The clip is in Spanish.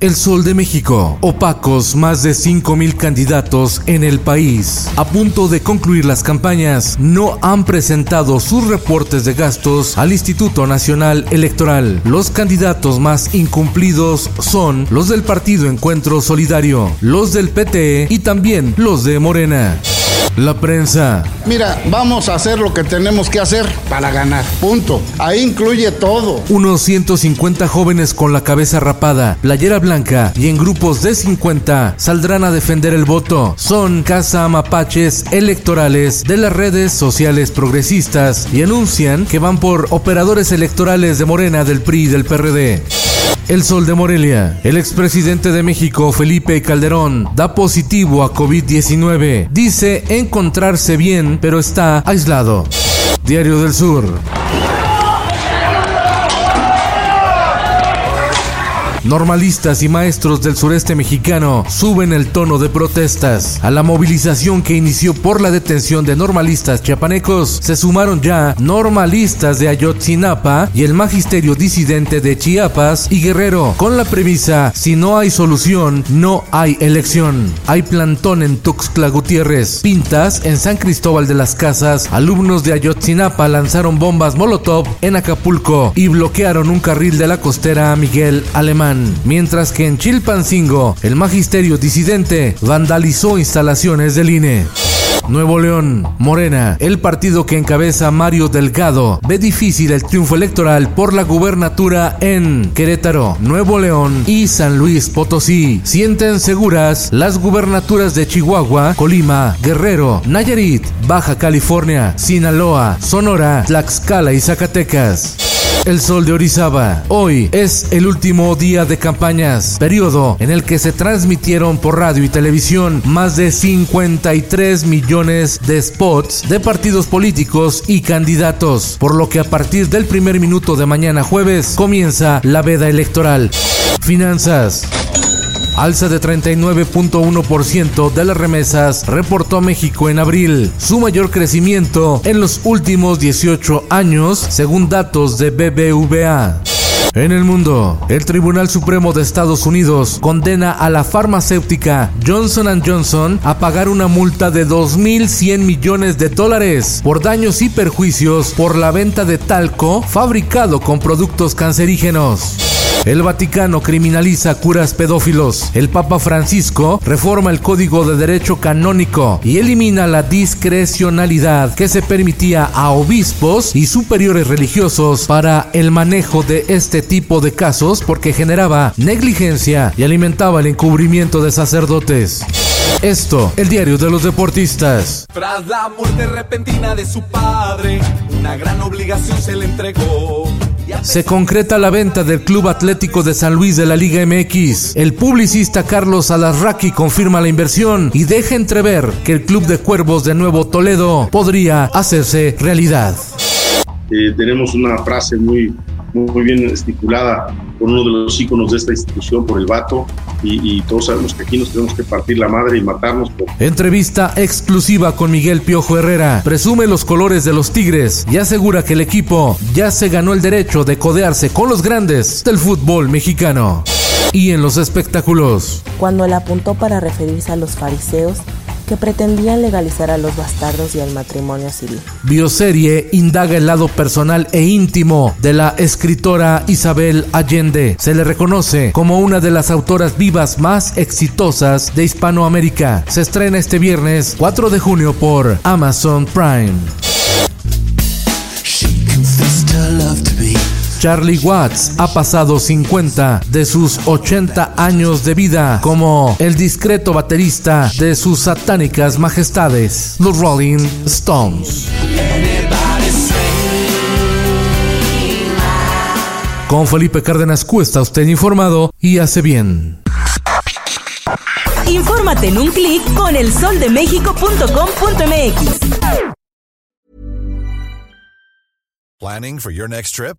El Sol de México. Opacos más de 5.000 candidatos en el país. A punto de concluir las campañas, no han presentado sus reportes de gastos al Instituto Nacional Electoral. Los candidatos más incumplidos son los del Partido Encuentro Solidario, los del PT y también los de Morena. La prensa. Mira, vamos a hacer lo que tenemos que hacer para ganar. Punto. Ahí incluye todo. Unos 150 jóvenes con la cabeza rapada, playera blanca y en grupos de 50 saldrán a defender el voto. Son casa mapaches electorales de las redes sociales progresistas y anuncian que van por operadores electorales de Morena, del PRI y del PRD. El Sol de Morelia. El expresidente de México, Felipe Calderón, da positivo a COVID-19. Dice encontrarse bien, pero está aislado. Diario del Sur. Normalistas y maestros del sureste mexicano suben el tono de protestas. A la movilización que inició por la detención de normalistas chiapanecos se sumaron ya normalistas de Ayotzinapa y el magisterio disidente de Chiapas y Guerrero, con la premisa, si no hay solución, no hay elección. Hay plantón en Tuxtla Gutiérrez, pintas en San Cristóbal de las Casas, alumnos de Ayotzinapa lanzaron bombas Molotov en Acapulco y bloquearon un carril de la costera Miguel Alemán mientras que en Chilpancingo el magisterio disidente vandalizó instalaciones del INE. Nuevo León, Morena, el partido que encabeza Mario Delgado, ve difícil el triunfo electoral por la gubernatura en Querétaro, Nuevo León y San Luis Potosí. Sienten seguras las gubernaturas de Chihuahua, Colima, Guerrero, Nayarit, Baja California, Sinaloa, Sonora, Tlaxcala y Zacatecas. El Sol de Orizaba. Hoy es el último día de campañas, periodo en el que se transmitieron por radio y televisión más de 53 millones de spots de partidos políticos y candidatos, por lo que a partir del primer minuto de mañana jueves comienza la veda electoral. Finanzas. Alza de 39.1% de las remesas reportó México en abril, su mayor crecimiento en los últimos 18 años, según datos de BBVA. En el mundo, el Tribunal Supremo de Estados Unidos condena a la farmacéutica Johnson Johnson a pagar una multa de 2.100 millones de dólares por daños y perjuicios por la venta de talco fabricado con productos cancerígenos. El Vaticano criminaliza curas pedófilos. El Papa Francisco reforma el Código de Derecho Canónico y elimina la discrecionalidad que se permitía a obispos y superiores religiosos para el manejo de este tipo de casos porque generaba negligencia y alimentaba el encubrimiento de sacerdotes. Esto, el diario de los deportistas. Tras la muerte repentina de su padre, una gran obligación se le entregó. Se concreta la venta del Club Atlético de San Luis de la Liga MX. El publicista Carlos Alarraqui confirma la inversión y deja entrever que el Club de Cuervos de Nuevo Toledo podría hacerse realidad. Eh, tenemos una frase muy, muy bien estipulada por uno de los íconos de esta institución, por el vato, y, y, todos sabemos que aquí nos tenemos que partir la madre y matarnos. Por... Entrevista exclusiva con Miguel Piojo Herrera. Presume los colores de los Tigres y asegura que el equipo ya se ganó el derecho de codearse con los grandes del fútbol mexicano. Y en los espectáculos. Cuando le apuntó para referirse a los fariseos, que pretendían legalizar a los bastardos y al matrimonio civil. Bioserie indaga el lado personal e íntimo de la escritora Isabel Allende. Se le reconoce como una de las autoras vivas más exitosas de Hispanoamérica. Se estrena este viernes 4 de junio por Amazon Prime. Charlie Watts ha pasado 50 de sus 80 años de vida como el discreto baterista de sus satánicas majestades, los Rolling Stones. Con Felipe Cárdenas Cuesta, usted informado y hace bien. Infórmate en un clic con elsoldemexico.com.mx. Planning for your next trip?